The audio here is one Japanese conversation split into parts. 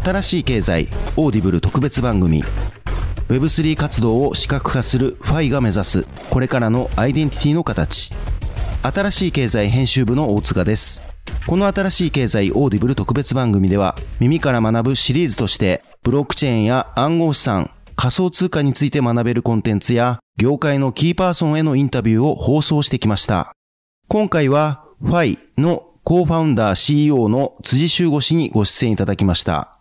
新しい経済オーディブル特別番組。Web3 活動を視覚化するファイが目指すこれからのアイデンティティの形。新しい経済編集部の大塚です。この新しい経済オーディブル特別番組では耳から学ぶシリーズとしてブロックチェーンや暗号資産仮想通貨について学べるコンテンツや業界のキーパーソンへのインタビューを放送してきました。今回はファイのコーファウンダー CEO の辻修吾氏にご出演いただきました。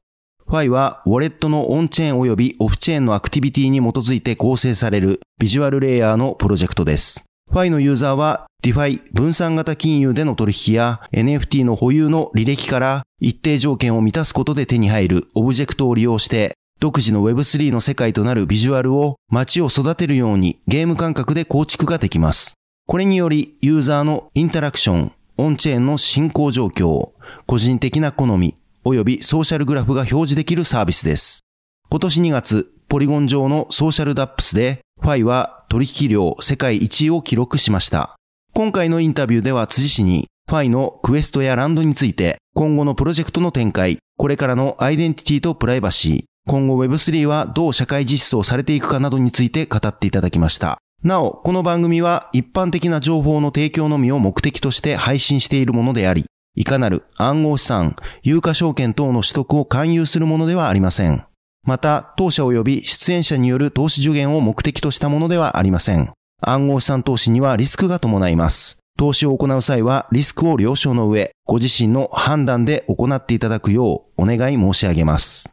ファイは、ウォレットのオンチェーン及びオフチェーンのアクティビティに基づいて構成されるビジュアルレイヤーのプロジェクトです。 Phi のユーザーは、 DeFi 分散型金融での取引や NFT の保有の履歴から一定条件を満たすことで手に入るオブジェクトを利用して、独自の Web3 の世界となるビジュアルを街を育てるようにゲーム感覚で構築ができます。これによりユーザーのインタラクション、オンチェーンの進行状況、個人的な好み、及びソーシャルグラフが表示できるサービスです。今年2月、 Polygon 上のソーシャル DApps で、 Phi は取引量世界1位を記録しました。今回のインタビューでは辻氏に、ファイのクエストやランドについて、今後のプロジェクトの展開、これからのアイデンティティとプライバシー、今後 Web3 はどう社会実装されていくかなどについて語っていただきました。なお、この番組は一般的な情報の提供のみを目的として配信しているものであり、いかなる暗号資産、有価証券等の取得を勧誘するものではありません。また、当社及び出演者による投資助言を目的としたものではありません。暗号資産投資にはリスクが伴います。投資を行う際はリスクを了承の上、ご自身の判断で行っていただくようお願い申し上げます。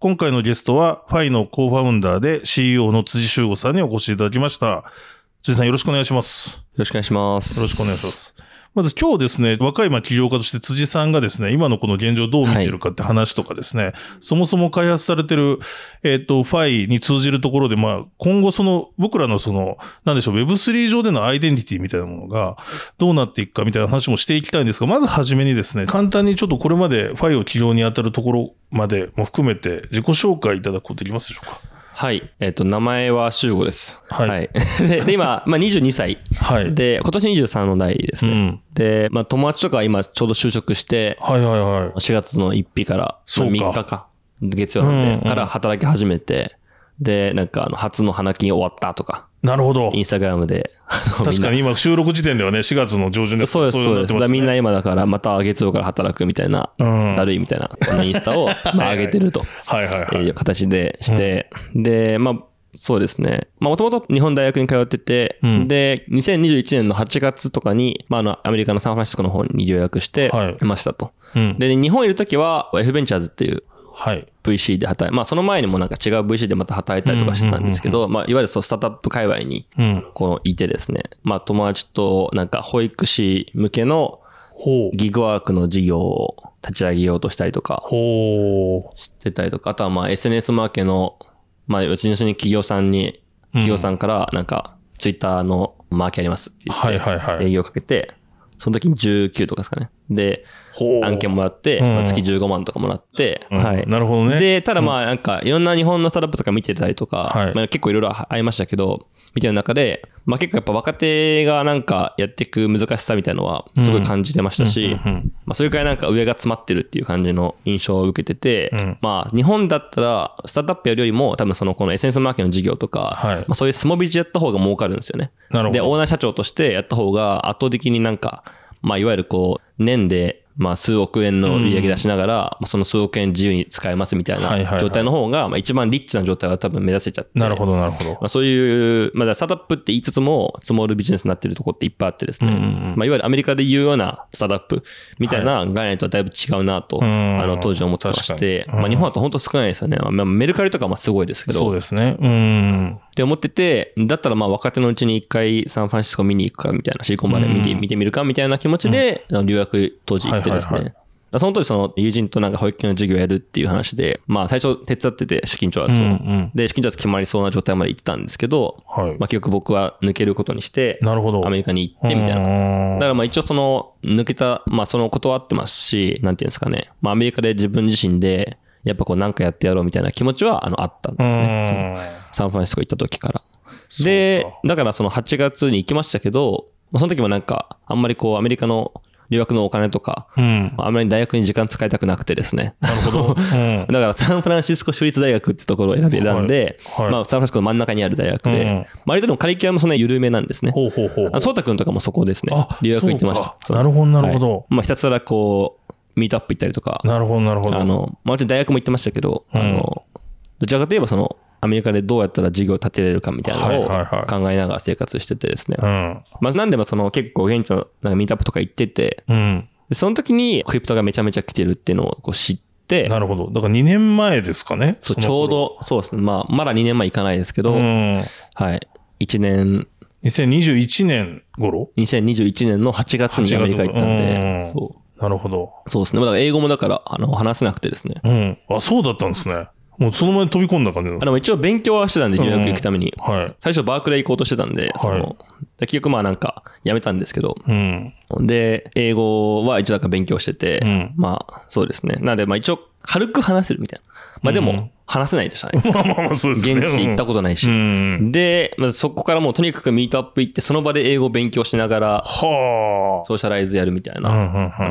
今回のゲストは、ファイのコーファウンダーで CEO の辻修吾さんにお越しいただきました。辻さんよろしくお願いします。よろしくお願いします。よろしくお願いします。まず今日ですね、若いま起業家として辻さんがですね、今のこの現状どう見てるかって話とかですね、はい、そもそも開発されてる、えっ、ー、と、ファイに通じるところで、まあ、今後その、僕らのその、なんでしょう、Web3 上でのアイデンティティみたいなものが、どうなっていくかみたいな話もしていきたいんですが、まずはじめにですね、簡単にちょっとこれまでファイを起業に当たるところまでも含めて自己紹介いただくことできますでしょうか？はい。えっ、ー、と、名前は修吾です。はい。はい、でで、今、まあ、22歳。はい。で、今年23の代ですね。うん、で、まあ、友達とか今ちょうど就職して、はいはいはい。4月の1日から、そうか3日か、月曜なんで、うんうん、から働き始めて、で、なんか、あの、初の花金終わったとか。なるほど。インスタグラムで。確かに今収録時点ではね、4月の上旬ですそうです、そうです。ね、みんな今だからまた月曜から働くみたいな、うん、だるいみたいな、このインスタを、まあ、上げてると。はいはいはい。いう形でして、うん、で、まあ、そうですね。まあ、もともと日本大学に通ってて、うん、で、2021年の8月とかに、まあ、あの、アメリカのサンフランシスコの方に留学してましたと。はいうん、で、日本いるときは、F ベンチャーズっていう、はい。VC で働いまあその前にもなんか違う VC でまた働いたりとかしてたんですけど、まあいわゆるそのスタートアップ界隈に、このいてですね、まあ友達となんか保育士向けのギグワークの事業を立ち上げようとしたりとか、してたりとか、あとはまあ SNS マーケの、まあうちの企業さんに、企業さんからなんかツイッターのマーケありますって言って営業かけて、その時に19とかですかね。で、案件もらって、うん、月15万とかもらって、うん、はい。なるほどね。で、ただまあなんかいろんな日本のスタートアップとか見てたりとか、はい、まあ、結構いろいろありましたけど、みたいな中で、まあ結構やっぱ若手がなんかやっていく難しさみたいなのはすごい感じてましたし、まあそれくらいなんか上が詰まってるっていう感じの印象を受けてて、うん、まあ日本だったらスタートアップやるよりも多分そのこの SNS マーケの事業とか、はい、まあそういうスモビジやった方が儲かるんですよね。で、オーナー社長としてやった方が圧倒的になんか、まあいわゆるこう年でまあ、数億円の利益出しながら、うん、その数億円自由に使えますみたいな状態の方が、まあ、一番リッチな状態は多分目指せちゃって。なるほど、なるほど。まあ、そういう、まあ、スタートアップって言いつつも、スモールビジネスになってるところっていっぱいあってですね、うんうん、まあ、いわゆるアメリカで言うようなスタートアップみたいな概念とはだいぶ違うなと、はい、あの、当時思ってまして、まあ、日本だと本当少ないですよね。まあ、メルカリとかまあすごいですけど。そうですね。うん。って思ってて、だったらまあ若手のうちに一回サンフランシスコ見に行くかみたいな、シリコンバレー見て見てみるかみたいな気持ちで、留学当時行ってですね、はいはい。はいその当時その友人となんか保育園の授業やるっていう話で、まあ最初手伝ってて資金調達を、うんうん、で、資金調達決まりそうな状態まで行ってたんですけど、はい、まあ結局僕は抜けることにして、なるほど。アメリカに行ってみたいな。だからまあ一応その抜けた、まあその断ってますし、なんていうんですかね、まあアメリカで自分自身で、やっぱこうなんかやってやろうみたいな気持ちはあのあったんですね。サンフランシスコ行った時から。で、だからその8月に行きましたけど、その時もなんかあんまりこうアメリカの留学のお金とか、うん、あまり大学に時間使いたくなくてですね。なるほど。うん、だからサンフランシスコ州立大学ってところを選び選んで、はいはい、まあサンフランシスコの真ん中にある大学で、うん、割とでもカリキュラムそんな緩めなんですね。ほうほうほう。そうたくんとかもそこですね。留学行ってました。なるほど、なるほど。はい、まあひたすらこう、ミートアップ行ったりとか。なるほど、なるほど。あの、まあ、大学も行ってましたけど、あの、どちらかといえばその、アメリカでどうやったら事業を立てれるかみたいなのを考えながら生活しててですね。まずなんでもその結構現地のなんかミートアップとか行ってて、うん、その時にクリプトがめちゃめちゃ来てるっていうのをこう知って、なるほど。だから2年前ですかね？そう、ちょうど、そうですね。まあ、まだ2年前行かないですけど、うん、はい。1年。2021年頃 ?2021 年の8月にアメリカ行ったんで、そう。なるほど。そうですね。だから英語もだから、あの、話せなくてですね。うん。あ、そうだったんですね。もうその前に飛び込んだ感じなんですでも一応勉強はしてたんで、留学行くために。はい。最初バークレー行こうとしてたんで、その、結局まあなんか、やめたんですけど。うん。で、英語は一応なんか勉強してて、うん、まあ、そうですね。なんで、まあ一応、軽く話せるみたいな。まあでも、話せないでしたね。まあまあまあそうですね。現地行ったことないし。うん、で、まずそこからもうとにかくミートアップ行って、その場で英語勉強しながら、はソーシャライズやるみたいな、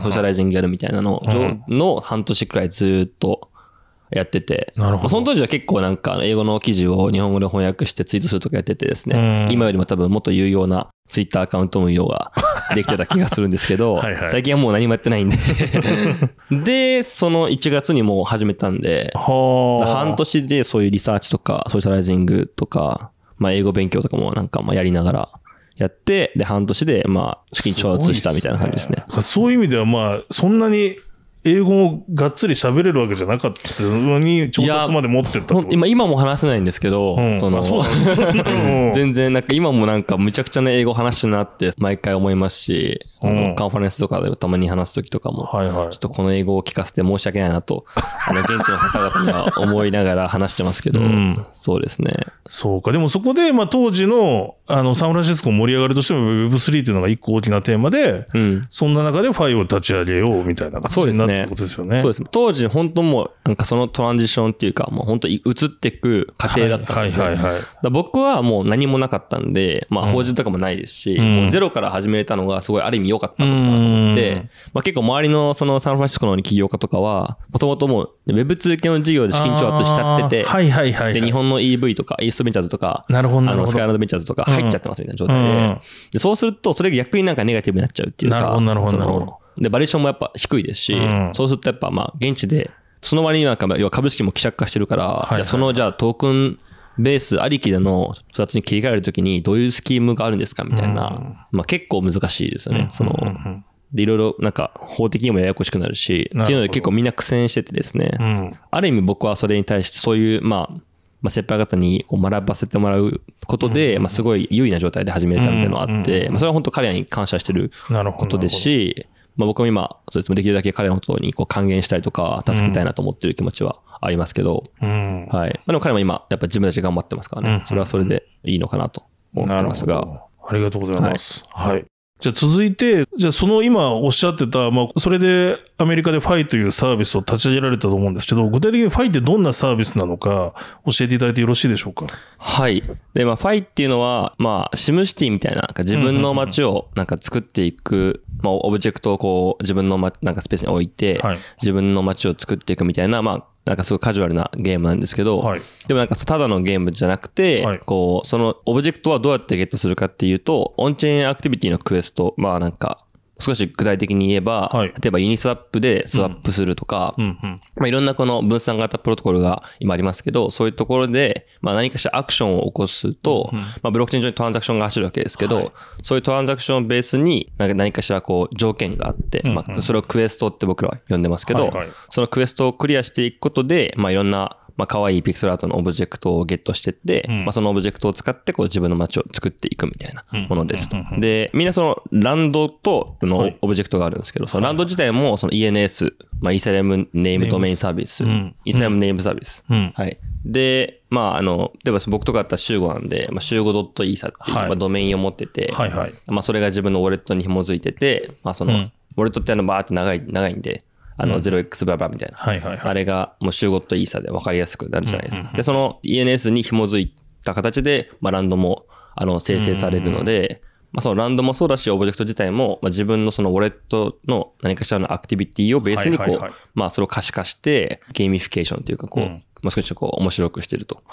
socializing やるみたいなのの半年くらいずっとやってて、なるほど。その当時は結構なんか英語の記事を日本語で翻訳してツイートするとかやっててですね、今よりも多分もっと有用なツイッターアカウント運用が できてた気がするんですけど、はいはい、最近はもう何もやってないんで。で、その1月にもう始めたんで、半年でそういうリサーチとか、 socializing とか、まあ英語勉強とかもなんかまあやりながら、やって、で、半年で、まあ、資金調達したみたいな感じですね。すね。そういう意味では、まあ、そんなに英語をがっつり喋れるわけじゃなかったのに、調達まで持ってった今、今も話せないんですけど、うん、その、全然なんか今もなんかむちゃくちゃな英語話してるなって毎回思いますし、うん、カンファレンスとかでたまに話すときとかも、はいはい、ちょっとこの英語を聞かせて申し訳ないなと、あの、現地の方々には思いながら話してますけど、うん、そうですね。そうか。でもそこで、まあ当時の、あの、サンフランシスコ盛り上がるとしても Web3 っていうのが一個大きなテーマで、うん、そんな中でファイを立ち上げようみたいな形になってことですよね。そうです。ね。当時本当もう、なんかそのトランジションっていうか、もう本当に移っていく過程だったんですね。はいはいはい、はい、僕はもう何もなかったんで、まあ法人とかもないですし、うん、もうゼロから始めたのがすごいある意味良かったことかなと思って、まあ結構周りのそのサンフランシスコの起業家とかは、もともともう Web2 系の事業で資金調達しちゃってて、はいはいはい、はい、で、日本の EV とか、イーストベンチャーズとか、なるほどあの、スカイランドベンチャーズとか入っちゃってますみたいな状態で、うん、でそうすると、それが逆になんかネガティブになっちゃうっていうか、なるほどなるほどなるほど。で、バリエーションもやっぱ低いですし、うん、そうするとやっぱまあ、現地で、その割になんか、要は株式も希釈化してるから、はいはい、じゃその、じゃあトークンベースありきでの育ちに切り替えるときにどういうスキームがあるんですかみたいな、うん、まあ結構難しいですよね。その、で、いろいろなんか法的にもややこしくなるし、っていうので結構みんな苦戦しててですね、うん、ある意味僕はそれに対してそういう、まあ、まあ、先輩方にこう学ばせてもらうことで、まあ、すごい優位な状態で始めれたみたいなのがあって、まあ、それは本当彼らに感謝してることですし、まあ、僕も今、そうです。ね、できるだけ彼のことにこう還元したりとか、助けたいなと思ってる気持ちはありますけど、うん、はい。まあ、でも彼も今、やっぱ自分たち頑張ってますからね、それはそれでいいのかなと思ってますが。ありがとうございます。はい、はいじゃあ続いて、じゃあその今おっしゃってた、まあ、それでアメリカでファイというサービスを立ち上げられたと思うんですけど、具体的にファイってどんなサービスなのか教えていただいてよろしいでしょうか？はい。で、まあ、ファイっていうのは、まあ、 SimCity みたいな、なんか自分の街をなんか作っていく、まあ、オブジェクトをこう、自分の、ま、なんかスペースに置いて、はい、自分の街を作っていくみたいな、まあ、なんかすごいカジュアルなゲームなんですけど、はい、でもなんかただのゲームじゃなくて、はい、こう、そのオブジェクトはどうやってゲットするかっていうと、オンチェーンアクティビティのクエスト、まあなんか、少し具体的に言えば、はい、例えば Uniswap でスワップするとか、うん。うんうん、まあ、いろんなこの分散型プロトコルが今ありますけど、そういうところで、まあ、何かしらアクションを起こすと、うんうん、まあ、ブロックチェーン上にトランザクションが走るわけですけど、はい、そういうトランザクションをベースに何かしらこう条件があって、うんうん、まあ、それをクエストって僕らは呼んでますけど、はいはい、そのクエストをクリアしていくことで、まあ、いろんなまあ、可愛いピクセルアートのオブジェクトをゲットしてって、うん、まあ、そのオブジェクトを使ってこう自分の街を作っていくみたいなものですと。で、みんなそのランドとのオブジェクトがあるんですけど、そのランド自体もその ENS、まあ、 Ethereum Name Domain Service、Ethereum Name Service。はい。で、まあ、あの、例えば僕とかだったら周悟なんで、まあ、集合 .isa っていう、まあ、ドメインを持ってて、はいはい、まあ、それが自分のウォレットに紐づいてて、まあ、その、ウォレットってあの、バーって長い、長いんで、あの、0x ブラブラみたいな。はいはいはい。あれがもう周悟ドットイーサで分かりやすくなるじゃないですか。で、その ENS に紐づいた形で、まあ、ランドも、あの、生成されるので、まあそのランドもそうだし、オブジェクト自体も、まあ自分のそのウォレットの何かしらのアクティビティをベースにこう、まあそれを可視化して、ゲーミフィケーションというかこう、うん。もう少しこう面白くしてると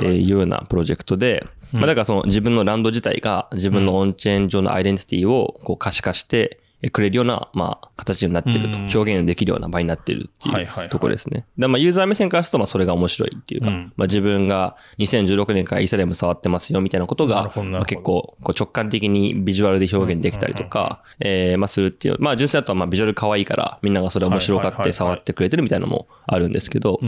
いうようなプロジェクトで、まあだからその自分のランド自体が自分のオンチェーン上のアイデンティティをこう可視化して、くれるような、まあ、形になってると、表現できるような場になってるっていうところですね。で、まあ、ユーザー目線からすると、まあ、それが面白いっていうか、うん、まあ、自分が2016年からイーサリアム触ってますよみたいなことが、まあ、結構、こう直感的にビジュアルで表現できたりとか、えー、まあ、するっていう、まあ、純粋だと、まあ、ビジュアル可愛いから、みんながそれ面白がって触ってくれてるみたいなのもあるんですけど、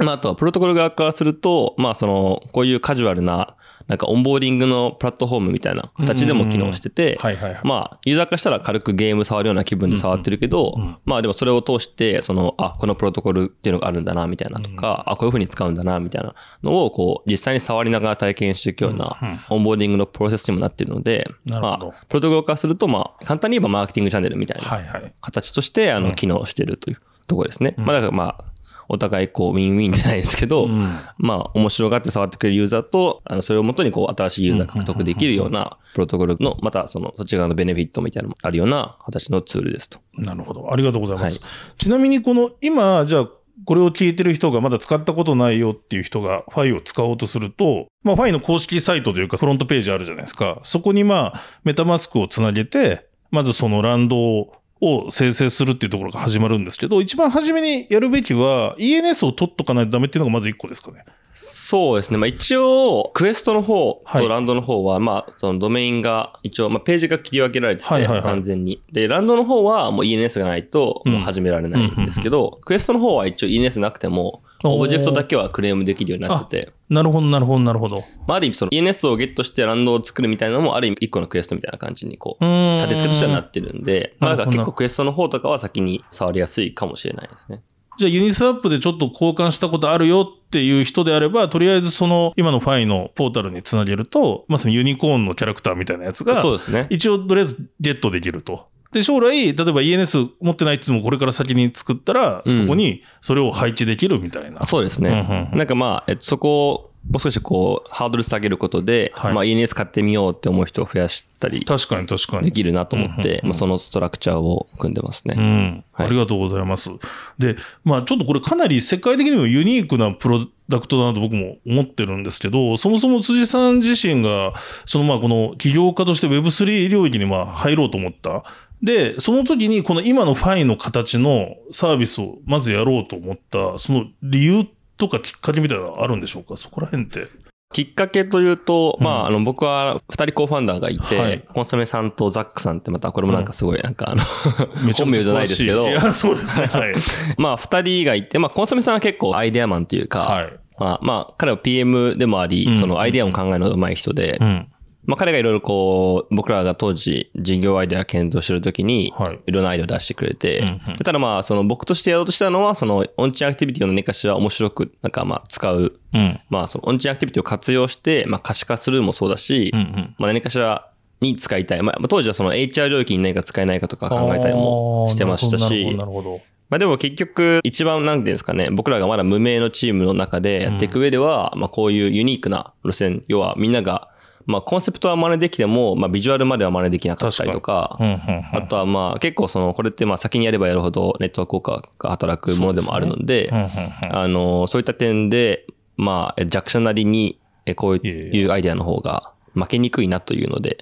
まあ、あとはプロトコル側からすると、まあ、その、こういうカジュアルな、なんかオンボーディングのプラットフォームみたいな形でも機能してて、まあ、ユーザーからしたら軽くゲーム触るような気分で触ってるけど、まあでもそれを通して、その、あ、このプロトコルっていうのがあるんだな、みたいなとか、あ、こういう風に使うんだな、みたいなのを、こう、実際に触りながら体験していくような、オンボーディングのプロセスにもなってるので、まあ、プロトコルからすると、まあ、簡単に言えばマーケティングチャンネルみたいな形として、あの、機能してるというところですね。まあ、だからまあ、お互いこう、ウィンウィンじゃないですけど、うん、まあ、面白がって触ってくれるユーザーと、あの、それをもとにこう、新しいユーザー獲得できるような、プロトコルの、またその、そっち側のベネフィットみたいなのもあるような形のツールですと。なるほど。ありがとうございます。はい、ちなみに、この、今、じゃあ、これを聞いてる人がまだ使ったことないよっていう人がファイを使おうとすると、まあファイの公式サイトというかフロントページあるじゃないですか。そこにまあ MetaMask をつなげて、まずそのランドを生成するっていうところが始まるんですけど、一番初めにやるべきは ENS を取っとかないとダメっていうのがまず1個ですかね。そうですね。まあ一応、クエストの方とランドの方は、はい、まあそのドメインが一応、まあページが切り分けられてて、完全に。で、ランドの方はもう ENS がないともう始められないんですけど、クエストの方は一応 ENS なくても、オブジェクトだけはクレームできるようになってて。なるほど、なるほど、なるほど。まあ、ある意味、その ENS をゲットしてランドを作るみたいなのも、ある意味、一個のクエストみたいな感じに、こう、立て付けとしてはなってるんで、まあ、だから結構クエストの方とかは先に触りやすいかもしれないですね。じゃあ Uniswap でちょっと交換したことあるよっていう人であれば、とりあえずその今のファイのポータルにつなげると、まさにユニコーンのキャラクターみたいなやつが、そうですね。一応とりあえずゲットできると。で、将来、例えば ENS 持ってないっていうのもこれから先に作ったら、そこにそれを配置できるみたいな。そうですね。なんかまあ、えっと、そこをもう少しこう、ハードル下げることで、はい、まあ ENS 買ってみようって思う人を増やしたり。確かに確かに。できるなと思って、まあそのストラクチャーを組んでますね。うん。はい、ありがとうございます。で、まあちょっとこれかなり世界的にもユニークなプロダクトだなと僕も思ってるんですけど、そもそも辻さん自身が、そのまあこの起業家として Web3 領域にまあ入ろうと思ったで、その時にこの今のファイの形のサービスをまずやろうと思った、その理由とかきっかけみたいなのあるんでしょうか？そこら辺って。きっかけというと、うん、まあ、あの、僕は二人コーファンダーがいて、はい、コンソメさんとザックさんってまた、これもなんかすごい、なんかあの、本名じゃないですけど。いや、そうですね。はい。まあ、二人がいて、まあ、コンソメさんは結構アイデアマンというか、はい。まあ、まあ、彼は PM でもあり、うん、そのアイデアを考えるのが上手い人で、うん、まあ、彼がいろいろこう、僕らが当時事業アイデア検討してるときに、いろんなアイデアを出してくれて、うんうん、ただまあ、その僕としてやろうとしたのは、そのオンチェーンアクティビティの何かしら面白く、なんかまあ、使う、うん、まあ、そのオンチェーンアクティビティを活用して、まあ、可視化するもそうだし、うんうん、まあ、何かしらに使いたい。まあ、当時はその HR 領域に何か使えないかとか考えたりもしてましたし。まあでも結局一番なんていうんですかね、僕らがまだ無名のチームの中でやっていく上では、まあこういうユニークな路線、要はみんながまあコンセプトは真似できても、まあビジュアルまでは真似できなかったりとか、あとはまあ結構その、これってまあ先にやればやるほどネットワーク効果が働くものでもあるので、あの、そういった点で、まあ弱者なりにこういうアイデアの方が負けにくいなというので、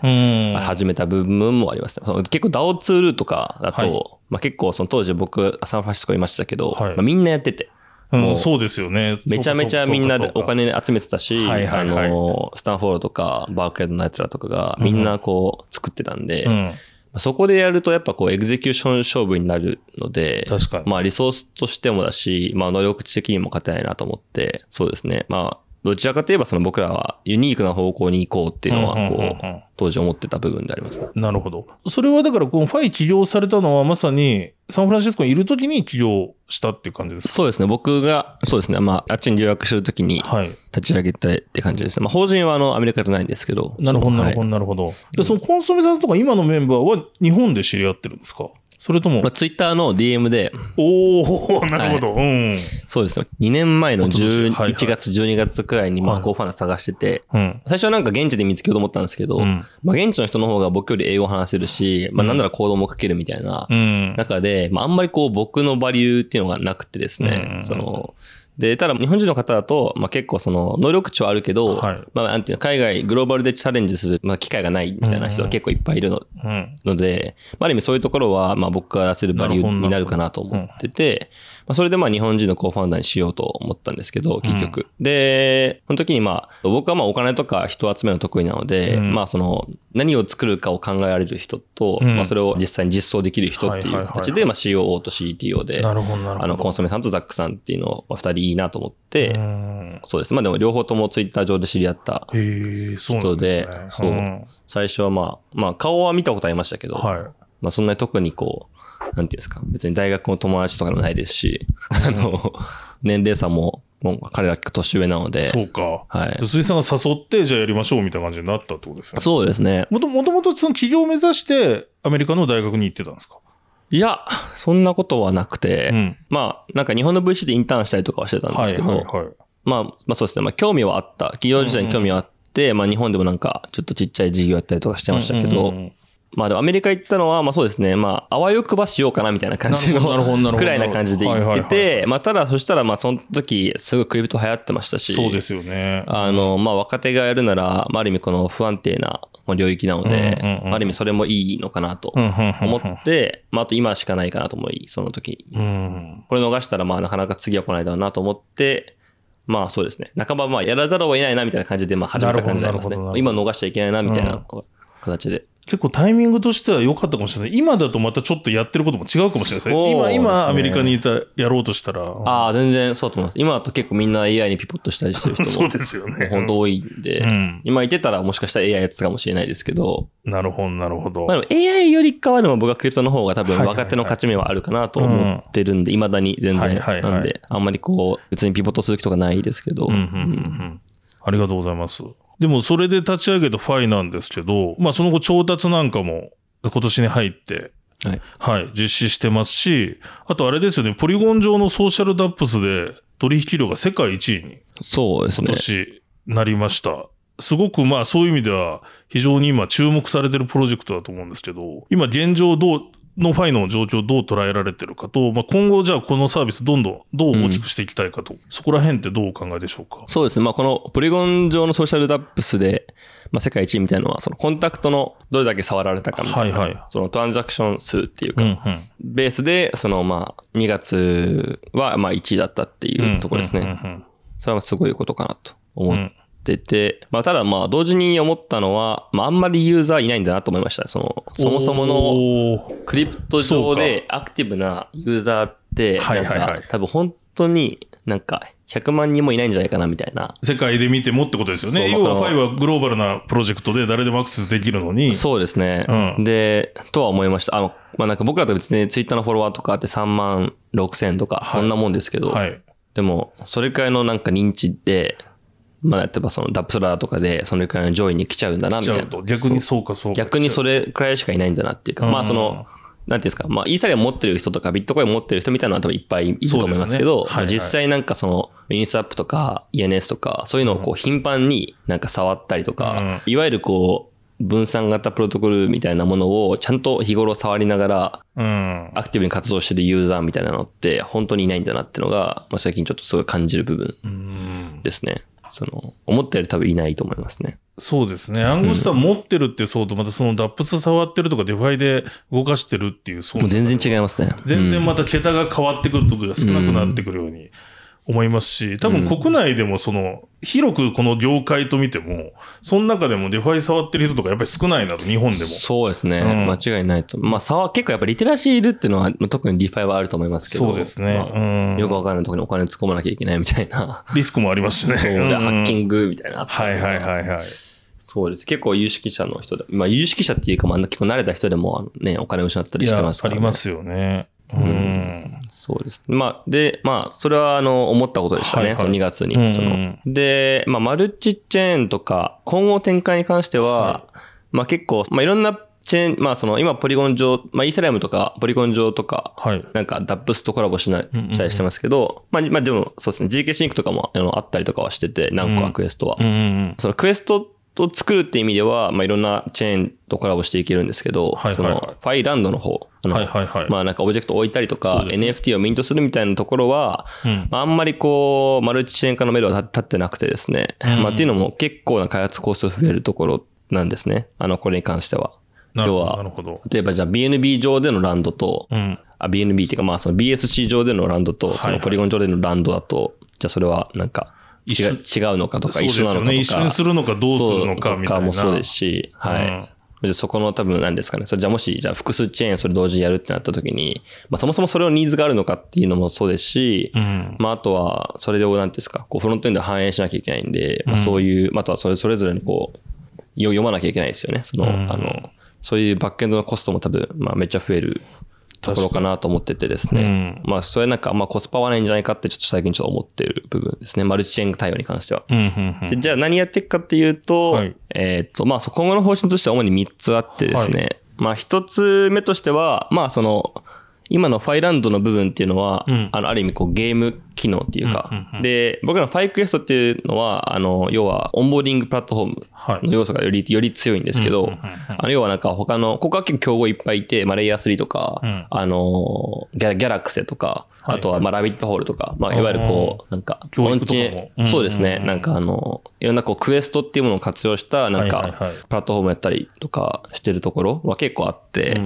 始めた部分もあります、ね。その結構 DAO ツールとかだと、はい、まあ結構その当時僕サンフランシスコいましたけど、はい、まあみんなやってて、うん、そうですよね。めちゃめちゃみんなでお金集めてたし、あの、スタンフォードとかバークレードのやつらとかがみんなこう作ってたんで、うん、そこでやるとやっぱこうエグゼキューション勝負になるので、確かに。まあリソースとしてもだし、まあ能力値的にも勝てないなと思って、そうですね。まあどちらかといえばその僕らはユニークな方向に行こうっていうのは、こう、当時思ってた部分でありますね。なるほど。それはだから、このファイ起業されたのはまさに、サンフランシスコにいるときに起業したっていう感じですか？そうですね。僕が、そうですね。まあ、あっちに留学するときに、立ち上げたって感じです。まあ、法人はあの、アメリカじゃないんですけど。なるほど、なるほど、なるほど。で、そのコンソメさんとか今のメンバーは日本で知り合ってるんですか？それとも？まあ、ツイッターの DM で。おおなるほど、はい、うん。そうですよ。2年前の11月、12月くらいに、まあ、コーファナ探してて、はい、最初はなんか現地で見つけようと思ったんですけど、うん、まあ、現地の人の方が僕より英語話せるし、まあ、なんなら行動も書けるみたいな中で、まあ、あんまりこう、僕のバリューっていうのがなくてですね、その、で、ただ日本人の方だと、まあ結構その能力値はあるけど、はい、まあなんていうの、海外、グローバルでチャレンジする、まあ機会がないみたいな人は結構いっぱいいるのうん、ので、まあある意味そういうところは、まあ僕が出せるバリューになるかなと思ってて、まあそれでまあ日本人のコーファウンダーにしようと思ったんですけど、結局。うん、で、その時にまあ、僕はまあお金とか人を集めるの得意なので、うん、まあその、何を作るかを考えられる人と、まあそれを実際に実装できる人っていう形で、まあ COO と CTO で、あの、コンソメさんとザックさんっていうのを二人いいなと思って、そうです。まあでも両方ともツイッター上で知り合った人で、そう、最初はまあ、まあ顔は見たことありましたけど、はい、まあそんなに特にこう、なんていうんですか、別に大学の友達とかでもないですし、あの、年齢差ももう彼ら年上なので。そうか。はい。鈴井さんが誘って、じゃあやりましょうみたいな感じになったってことですね。そうですね。もともとその企業を目指してアメリカの大学に行ってたんですか？いや、そんなことはなくて、うん、まあ、なんか日本の VC でインターンしたりとかはしてたんですけど、はいはいはい、まあ、まあそうですね、まあ興味はあった。企業自体に興味はあって、うんうん、まあ日本でもなんかちょっとちっちゃい事業やったりとかしてましたけど、うんうんうんまあでもアメリカ行ったのは、まあそうですね、まあ、あわよくばしようかなみたいな感じの、くらいな感じで行ってて、まあただそしたらまあその時、すごいクリプト流行ってましたし、そうですよね。あの、まあ若手がやるなら、まあある意味この不安定な領域なので、ある意味それもいいのかなと思って、まああと今しかないかなと思い、その時。これ逃したらまあなかなか次は来ないだろうなと思って、まあそうですね。半ばまあやらざるを得ないなみたいな感じでまあ始めた感じになりますね。今逃しちゃいけないなみたいな形で。結構タイミングとしては良かったかもしれない。今だとまたちょっとやってることも違うかもしれないですね。今、今アメリカにいた、やろうとしたら。ああ、全然そうと思います。今だと結構みんな AI にピポッとしたりしてる人も。そうですよね。本当多いんで、うん、今いてたらもしかしたら AI やってたかもしれないですけど。なるほど、なるほど。まあ、AI よりかはでも僕はクリプトの方が多分若手の勝ち目はあるかなと思ってるんで、いまだに全然。なんで、あんまりこう、別にピポットする気とかないですけど。ありがとうございます。でもそれで立ち上げたファイなんですけど、まあその後調達なんかも今年に入って、はい、はい、実施してますし、あとあれですよね、ポリゴン上のソーシャルダップスで取引量が世界一位に、そうですね。今年なりました。すごくまあそういう意味では非常に今注目されてるプロジェクトだと思うんですけど、今現状どう、のファイの状況をどう捉えられてるかと、まあ、今後じゃあこのサービスどんどんどう大きくしていきたいかと、うん、そこら辺ってどうお考えでしょうか？そうですね。まあ、このポリゴン上のソーシャルダップスで、まあ、世界一位みたいなのは、そのコンタクトのどれだけ触られたかみたいな、はいはい、そのトランザクション数っていうか、うんうん、ベースで、そのまあ、2月はまあ1位だったっていうところですね。それはすごいことかなと思ってて、まあ、ただまあ、同時に思ったのは、まあ、あんまりユーザーいないんだなと思いました。その、そもそものクリプト上でアクティブなユーザーって、なんか、多分本当になんか100万人もいないんじゃないかなみたいな。世界で見てもってことですよね。要は5はグローバルなプロジェクトで誰でもアクセスできるのに。そうですね。うん、で、とは思いました。あの、まあ、なんか僕らと別にツイッターのフォロワーとかって3万6千とか、そんなもんですけど、はい、でも、それくらいのなんか認知で、まあ、例えばそのダップスラーとかで、それくらいの上位に来ちゃうんだな、みたいな。逆にそう。かそうか。逆にそれくらいしかいないんだなっていうか、まあその、なんていうんですか、まあ、イーサリアム持ってる人とか、ビットコイン持ってる人みたいなのは多分いっぱいいると思いますけど、ねはいはい、実際なんかその、インスアップとか ENS とか、そういうのをこう頻繁になんか触ったりとか、うん、いわゆるこう、分散型プロトコルみたいなものをちゃんと日頃触りながら、アクティブに活動してるユーザーみたいなのって本当にいないんだなっていうのが、まあ、最近ちょっとすごい感じる部分ですね。その、思ったより多分いないと思いますね。そうですね。暗号資産持ってるって層と、またそのダップス触ってるとかデファイで動かしてるっていう層。もう全然違いますね。全然また桁が変わってくるとこが少なくなってくるように思いますし、多分国内でもその、広くこの業界と見ても、その中でもデファイ触ってる人とかやっぱり少ないなと、日本でも。そうですね。うん、間違いないと。まあ、差は結構やっぱリテラシーいるっていうのは、特にディファイはあると思いますけど。そうですね。まあ、うん、よくわからないところにお金突っ込まなきゃいけないみたいな。リスクもありますしね。そうで、ハッキングみたいな。はいはいはいはい。そうです。結構有識者の人で、まあ有識者っていうか、まあ結構慣れた人でもね、お金を失ったりしてますから、ね、ありますよね。うん、そうです。まあ、で、まあ、それは、あの、思ったことでしたね。はいはい、その2月に。うん、その、で、まあ、マルチチェーンとか、今後展開に関しては、はい、まあ結構、まあいろんなチェーン、まあその今ポリゴン上、まあイーサリアムとかポリゴン上とか、はい、なんかダップスとコラボしな、したりしてますけど、まあ、まあでもそうですね、GK シンクとかもあったりとかはしてて、何個かクエストは。そのクエストを作るって意味では、まあいろんなチェーンとコラボしていけるんですけど、はいはい。はい、そのファイランドの方、あの、はいはいはい、まあなんかオブジェクト置いたりとか、ね、NFT をミントするみたいなところは、うん、まあ、あんまりこう、マルチチェーン化のメドは立ってなくてですね、うん、まあっていうのも結構な開発コスト増えるところなんですね。あの、これに関しては。要は、例えばじゃあ BNB 上でのランドと、うん、あ BNB っていうかまあその BSC 上でのランドと、そのポリゴン上でのランドだと、じゃあそれはなんか、違うのかとか、一緒なのかとか。一緒にするのかどうするのかみたいな。もそうですし、はい。うん、そこの多分何ですかね。それじゃあもし、じゃあ複数チェーンそれ同時にやるってなった時に、まあそもそもそれをニーズがあるのかっていうのもそうですし、うん、まああとは、それを何ですか、こうフロントエンド反映しなきゃいけないんで、まあそういう、あとはそれそれぞれのこう、読まなきゃいけないですよね。その、あの、そういうバックエンドのコストも多分、まあめっちゃ増えるところかなと思っててですね。うん、まあ、それなんか、まあ、コスパはないんじゃないかってちょっと最近ちょっと思ってる部分ですね。マルチチェーン対応に関しては。でじゃあ何やっていくかっていうと、はい、えっ、と、まあ、今後の方針としては主に3つあってですね。はい、まあ、1つ目としては、まあ、その、今のファイランドの部分っていうのは、うん、あの、ある意味こうゲーム機能っていうか、で、僕らのファイクエストっていうのは、あの、要はオンボーディングプラットフォームの要素がより、より強いんですけど、あの、要はなんか他の、ここは結構競合いっぱいいて、まあ、 Layer3とか、うん、あの、ギャ Galxe とか、あとは、まあ、 RabbitHole とか、まあ、いわゆるこう、なんか、オンチェそうですね、なんかあの、いろんなこう、クエストっていうものを活用した、なんか、プラットフォームやったりとかしてるところは結構あって、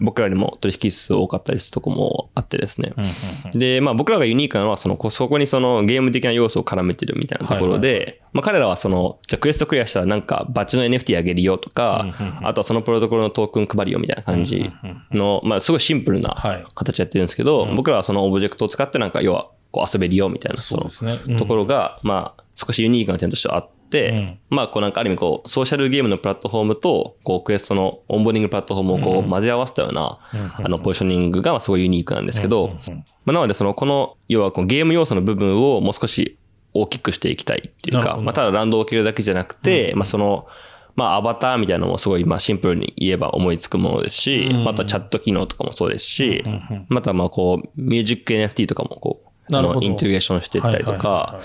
僕らにも取引数多かったりするとこもあってですね。で、まあ、僕らがユニークなのは、その、そこにその、ゲーム的な要素を絡めてるみたいなところで、まあ、彼らはその、じゃクエストクリアしたらなんかバッチの NFT あげるよとか、あとはそのプロトコルのトークン配るよみたいな感じの、まあ、すごいシンプルな形やってるんですけど、僕らはそのオブジェクトを使ってなんか、要は、こう遊べるよみたいな、その、ところが、まあ、少しユニークな点としてはあって、まあ、こうなんかある意味こう、ソーシャルゲームのプラットフォームと、こう、クエストのオンボーディングプラットフォームをこう、混ぜ合わせたような、あの、ポジショニングがすごいユニークなんですけど、まあ、なので、その、この、要はこうゲーム要素の部分をもう少し大きくしていきたいっていうか、まあ、ただランドを置けるだけじゃなくて、まあ、その、まあ、アバターみたいなのもすごい、まあ、シンプルに言えば思いつくものですし、またチャット機能とかもそうですし、また、まあ、こう、ミュージック NFT とかも、こう、インテグレーションしていったりとか、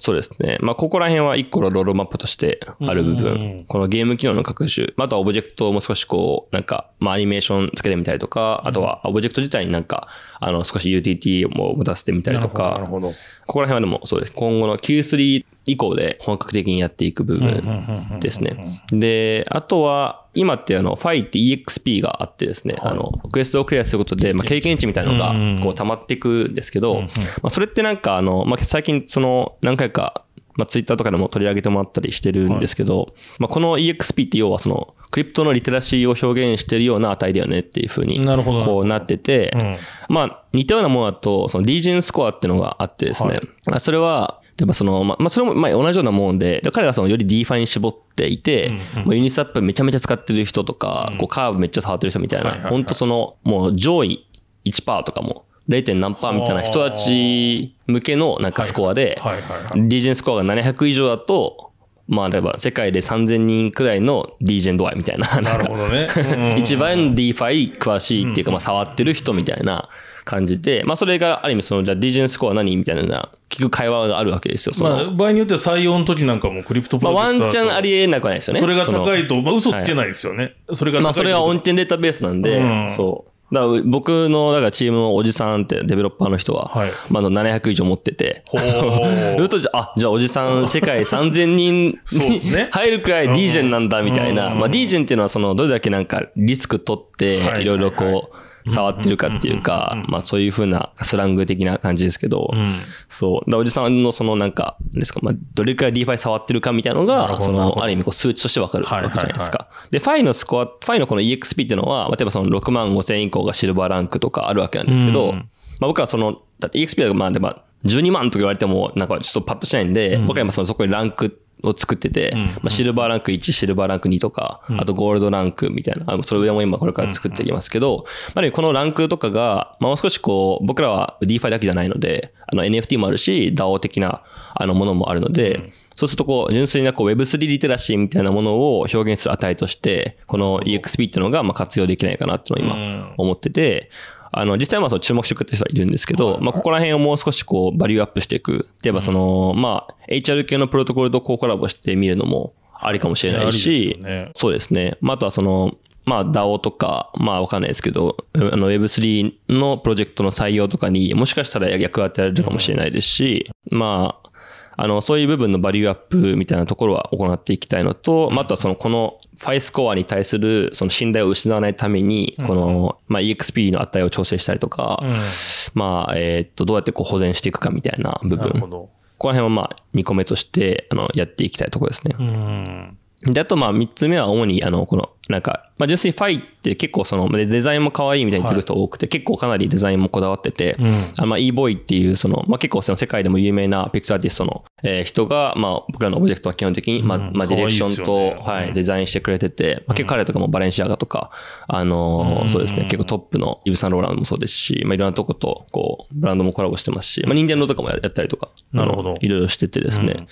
そうですね。まあ、ここら辺は一個のロードマップとしてある部分。このゲーム機能の拡充。あとはオブジェクトも少しこう、なんか、まあ、アニメーションつけてみたりとか、あとはオブジェクト自体になんか、あの、少し UTT も持たせてみたりとか、なるほど。ここら辺はでもそうです。今後の Q3 以降で本格的にやっていく部分ですね。で、あとは、今ってあの、ファイって EXP があってですね、はい、あの、クエストをクリアすることで、まあ、経験値みたいなのが、こう、溜まっていくんですけど、まあ、それってなんかあの、まあ、最近その、何回か、まあ、ツイッターとかでも取り上げてもらったりしてるんですけど、はい、まあ、この EXP って要はその、クリプトのリテラシーを表現してるような値だよねっていうふうに、こうなってて、うん、まあ、似たようなものだと、その D ジェンスコアっていうのがあってですね、はい、それは、やっぱその、まあ、それも、まあ、同じようなもんで、彼らはその、より DeFi に絞っていて、うんうん、ユニスワップめちゃめちゃ使ってる人とか、うん、こう、カーブめっちゃ触ってる人みたいな、本当その、もう上位1%とかも、0. 何パーみたいな人たち向けのなんかスコアで、D ジェンスコアが700以上だと、まあ、例えば世界で3000人くらいの D ジェンドアイみたいな。なるほどね。一番 DeFi 詳しいっていうか、まあ、触ってる人みたいな感じで、まあ、それがある意味、その、じゃあ D ジェンスコア何みたいな、聞く会話があるわけですよ。まあ、場合によっては採用の時なんかもクリプトプロジェクトまあ、ワンチャンありえなくないですよね。それが高いと、まあ、嘘つけないですよね。それがまあ、それがオンチェンデータベースなんで、そう。だから僕の、だからチームのおじさんってデベロッパーの人は、はい、まあ、700以上持ってて、う とじゃ、あ、じゃあおじさん世界3000人に入るくらい D ジェンなんだみたいな。まあ D ジェンっていうのはその、どれだけなんかリスク取って、いろいろこう、触ってるかっていうか、まあそういうふうなスラング的な感じですけど、そう。だおじさんのそのなんか、ですか、まあどれくらい DeFi 触ってるかみたいなのが、その、ある意味こう数値としてわかるわけじゃないですか。で、ファイのスコア、ファイのこの EXP っていうのは、例えばその6万5千以降がシルバーランクとかあるわけなんですけど、まあ僕はその、EXP はまあ、例えば12万とか言われても、なんかちょっとパッとしないんで、僕は今そのそこにランクを作ってて、まあ、シルバーランク1、シルバーランク2とか、あとゴールドランクみたいな、あそれ上も今これから作っていきますけど、まあ、このランクとかが、もう少しこう、僕らは DeFi だけじゃないので、あの NFT もあるし、DAO 的なあのものもあるので、そうするとこう、純粋なこう Web3 リテラシーみたいなものを表現する値として、この EXP っていうのがまあ活用できないかなっていうのを今思ってて、あの、実際はその注目してくれてる人はいるんですけど、まあ、ここら辺をもう少しこう、バリューアップしていく。例えばその、まあ、HR 系のプロトコルとこうコラボしてみるのもありかもしれないし、ね、そうですね。まあ、あとはその、まあ DAO とか、まあわかんないですけど、あの Web3 のプロジェクトの採用とかにもしかしたら役立てられるかもしれないですし、まあ、あの、そういう部分のバリューアップみたいなところは行っていきたいのと、まあ、あとはその、このファイスコアに対するその信頼を失わないために、この、まあ、EXP の値を調整したりとか、まあ、えっと、どうやってこう保全していくかみたいな部分。ここら辺はまあ、2個目として、あの、やっていきたいところですね。で、あとまあ、3つ目は主に、あの、この、なんか、まあ、純粋にファイって結構その、デザインも可愛いみたいに言ってる人多くて、はい、結構かなりデザインもこだわってて、うん、あまあ、e ボーイっていう、その、まあ、結構その世界でも有名なピクセルアーティストの、えー、人が、まあ、僕らのオブジェクトは基本的に、まあ、まあ、ディレクションと、ね、はい、デザインしてくれてて、まあ、結構彼とかもバレンシアガとか、あのー、そうですね、結構トップのイブ・サンローランもそうですし、まあ、いろんなとこと、こう、ブランドもコラボしてますし、まあ、任天堂とかもやったりとか、なるほど。いろいろしててですね。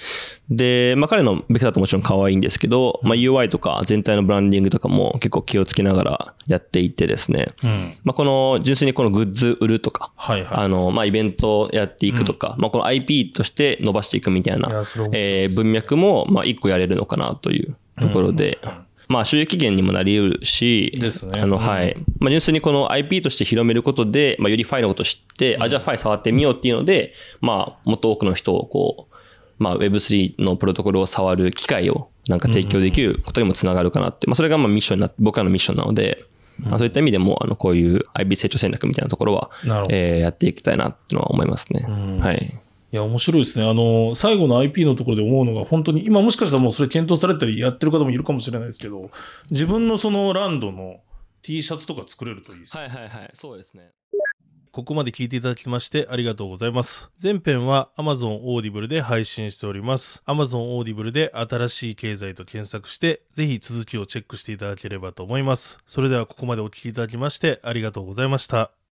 で、まあ、彼のベクターともちろん可愛いんですけど、まあ、UI とか全体のブランディングとかも結構気をつけながららやっていてですね、うん、まあ、この純粋にこのグッズ売るとか、はいはい、あの、まあ、イベントをやっていくとか、うん、まあ、この IP として伸ばしていくみたいな、えー、文脈も、まあ、一個やれるのかなというところで、うんまあ、収益源にもなり得るし、ね。あの、はい。まあ、純粋にこの IP として広めることで、まあ、よりファイのことを知って、あ、じゃあファイ触ってみようっていうので、まあ、もっと多くの人をこう、まあ、Web3 のプロトコルを触る機会をなんか提供できることにもつながるかなって、まあ、それがまあミッションな、僕らのミッションなので、まあ、そういった意味でも、あの、こういう IB 成長戦略みたいなところは、えー、やっていきたいなっていうのは思いますね。はい。いや、面白いですね。あの、最後の IP のところで思うのが、本当に、今もしかしたらもうそれ検討されたりやってる方もいるかもしれないですけど、自分のそのランドの T シャツとか作れるといいですね。はいはいはい。そうですね。ここまで聞いていただきましてありがとうございます。前編は Amazon Audible で配信しております。Amazon Audible で新しい経済と検索して、ぜひ続きをチェックしていただければと思います。それではここまでお聴きいただきましてありがとうございました。